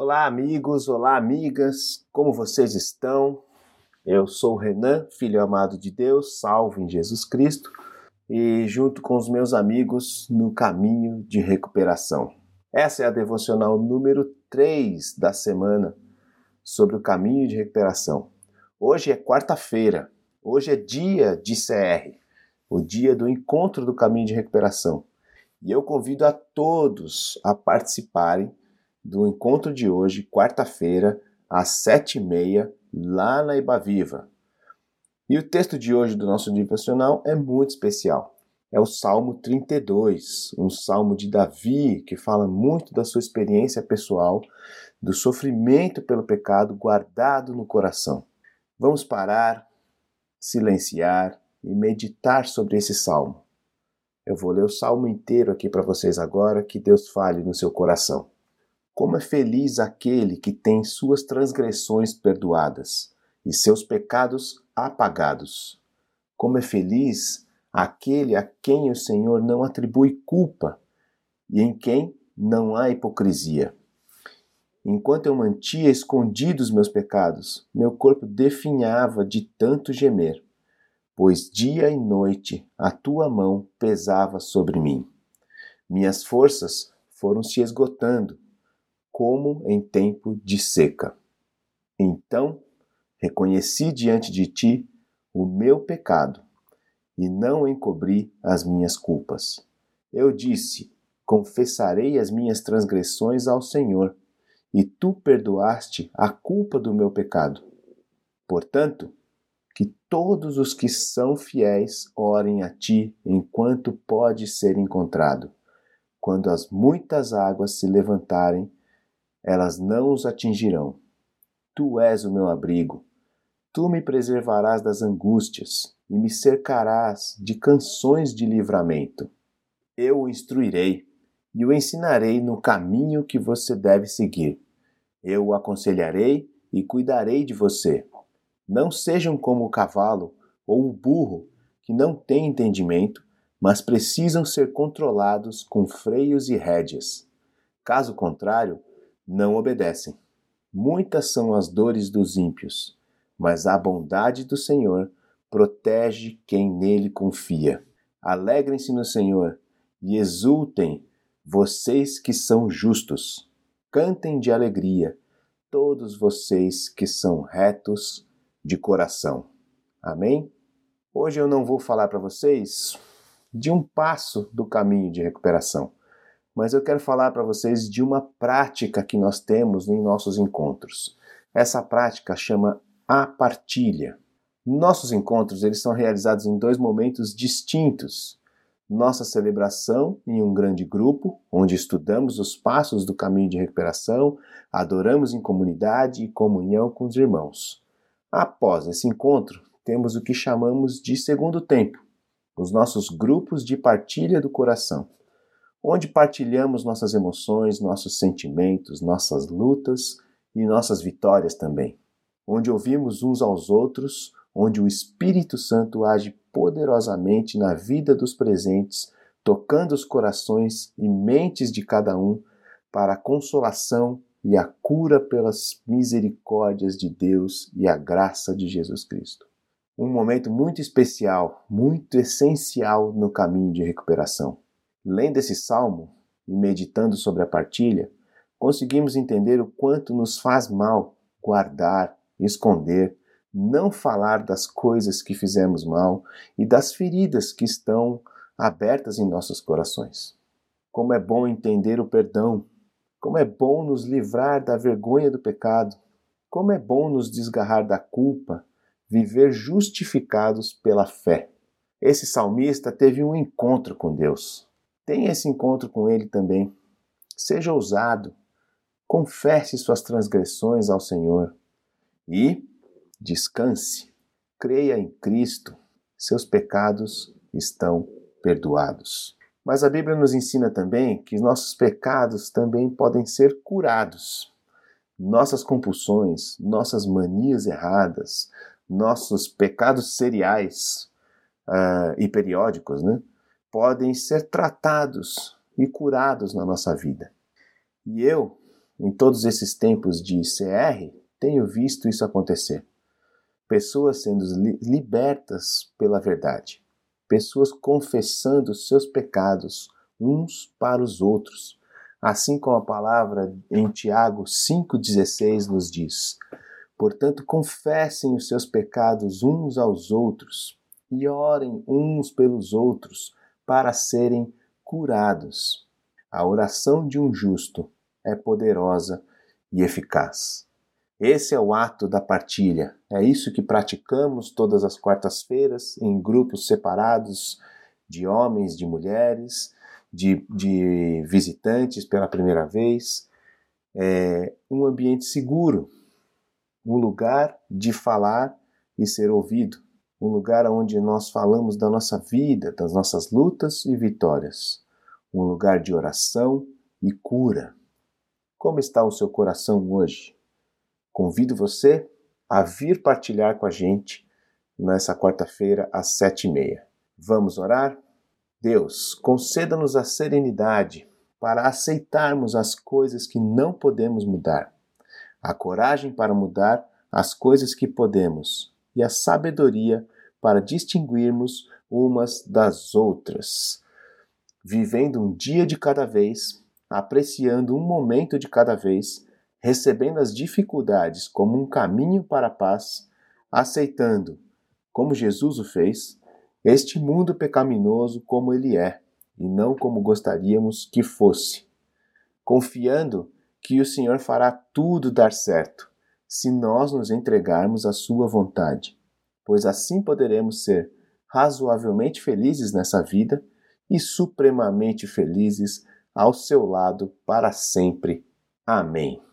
Olá, amigos, olá, amigas, como vocês estão? Eu sou o Renan, filho amado de Deus, salvo em Jesus Cristo, e junto com os meus amigos no caminho de recuperação. Essa é a devocional número 3 da semana sobre o caminho de recuperação. Hoje é quarta-feira, hoje é dia de CR, o dia do encontro do caminho de recuperação. E eu convido a todos a participarem do encontro de hoje, quarta-feira, às sete e meia, lá na Ibaviva. E o texto de hoje do nosso devocional é muito especial. É o Salmo 32, um salmo de Davi que fala muito da sua experiência pessoal, do sofrimento pelo pecado guardado no coração. Vamos parar, silenciar e meditar sobre esse salmo. Eu vou ler o salmo inteiro aqui para vocês agora, que Deus fale no seu coração. Como é feliz aquele que tem suas transgressões perdoadas e seus pecados apagados. Como é feliz aquele a quem o Senhor não atribui culpa e em quem não há hipocrisia. Enquanto eu mantia escondidos meus pecados, meu corpo definhava de tanto gemer pois dia e noite a tua mão pesava sobre mim. Minhas forças foram se esgotando, como em tempo de seca. Então reconheci diante de ti o meu pecado e não encobri as minhas culpas. Eu disse: Confessarei as minhas transgressões ao Senhor, e tu perdoaste a culpa do meu pecado. Portanto, que todos os que são fiéis orem a ti enquanto pode ser encontrado. Quando as muitas águas se levantarem, elas não os atingirão. Tu és o meu abrigo. Tu me preservarás das angústias e me cercarás de canções de livramento. Eu o instruirei e o ensinarei no caminho que você deve seguir. Eu o aconselharei e cuidarei de você. Não sejam como o cavalo ou o burro, que não têm entendimento, mas precisam ser controlados com freios e rédeas. Caso contrário, não obedecem. Muitas são as dores dos ímpios, mas a bondade do Senhor protege quem nele confia. Alegrem-se no Senhor e exultem, vocês que são justos. Cantem de alegria, todos vocês que são retos de coração. Amém? Hoje eu não vou falar para vocês de um passo do caminho de recuperação, mas eu quero falar para vocês de uma prática que nós temos em nossos encontros. Essa prática chama a partilha. Nossos encontros eles são realizados em dois momentos distintos. Nossa celebração em um grande grupo, onde estudamos os passos do caminho de recuperação, adoramos em comunidade e comunhão com os irmãos. Após esse encontro, temos o que chamamos de segundo tempo, os nossos grupos de partilha do coração, onde partilhamos nossas emoções, nossos sentimentos, nossas lutas e nossas vitórias também, onde ouvimos uns aos outros, onde o Espírito Santo age poderosamente na vida dos presentes, tocando os corações e mentes de cada um para a consolação e a cura pelas misericórdias de Deus e a graça de Jesus Cristo. Um momento muito especial, muito essencial no caminho de recuperação. Lendo esse salmo e meditando sobre a partilha, conseguimos entender o quanto nos faz mal guardar, esconder, não falar das coisas que fizemos mal e das feridas que estão abertas em nossos corações. Como é bom entender o perdão como é bom nos livrar da vergonha do pecado. Como é bom nos desgarrar da culpa, viver justificados pela fé. Esse salmista teve um encontro com Deus. Tenha esse encontro com Ele também. Seja ousado. Confesse suas transgressões ao Senhor. E descanse. Creia em Cristo. Seus pecados estão perdoados. Mas a Bíblia nos ensina também que nossos pecados também podem ser curados. Nossas compulsões, nossas manias erradas, nossos pecados seriais uh, e periódicos, né, podem ser tratados e curados na nossa vida. E eu em todos esses tempos de CR, tenho visto isso acontecer. Pessoas sendo libertas pela verdade, pessoas confessando seus pecados uns para os outros, assim como a palavra em Tiago 5,16 nos diz. Portanto, confessem os seus pecados uns aos outros e orem uns pelos outros para serem curados. A oração de um justo é poderosa e eficaz. Esse é o ato da partilha. É isso que praticamos todas as quartas-feiras em grupos separados de homens, de mulheres, de, de visitantes pela primeira vez. É um ambiente seguro, um lugar de falar e ser ouvido, um lugar onde nós falamos da nossa vida, das nossas lutas e vitórias, um lugar de oração e cura. Como está o seu coração hoje? Convido você a vir partilhar com a gente nessa quarta-feira às sete e meia. Vamos orar? Deus, conceda-nos a serenidade para aceitarmos as coisas que não podemos mudar, a coragem para mudar as coisas que podemos e a sabedoria para distinguirmos umas das outras, vivendo um dia de cada vez apreciando um momento de cada vez, recebendo as dificuldades como um caminho para a paz, aceitando, como Jesus o fez, este mundo pecaminoso como ele é e não como gostaríamos que fosse, confiando que o Senhor fará tudo dar certo se nós nos entregarmos à Sua vontade, pois assim poderemos ser razoavelmente felizes nessa vida e supremamente felizes ao seu lado para sempre. Amém.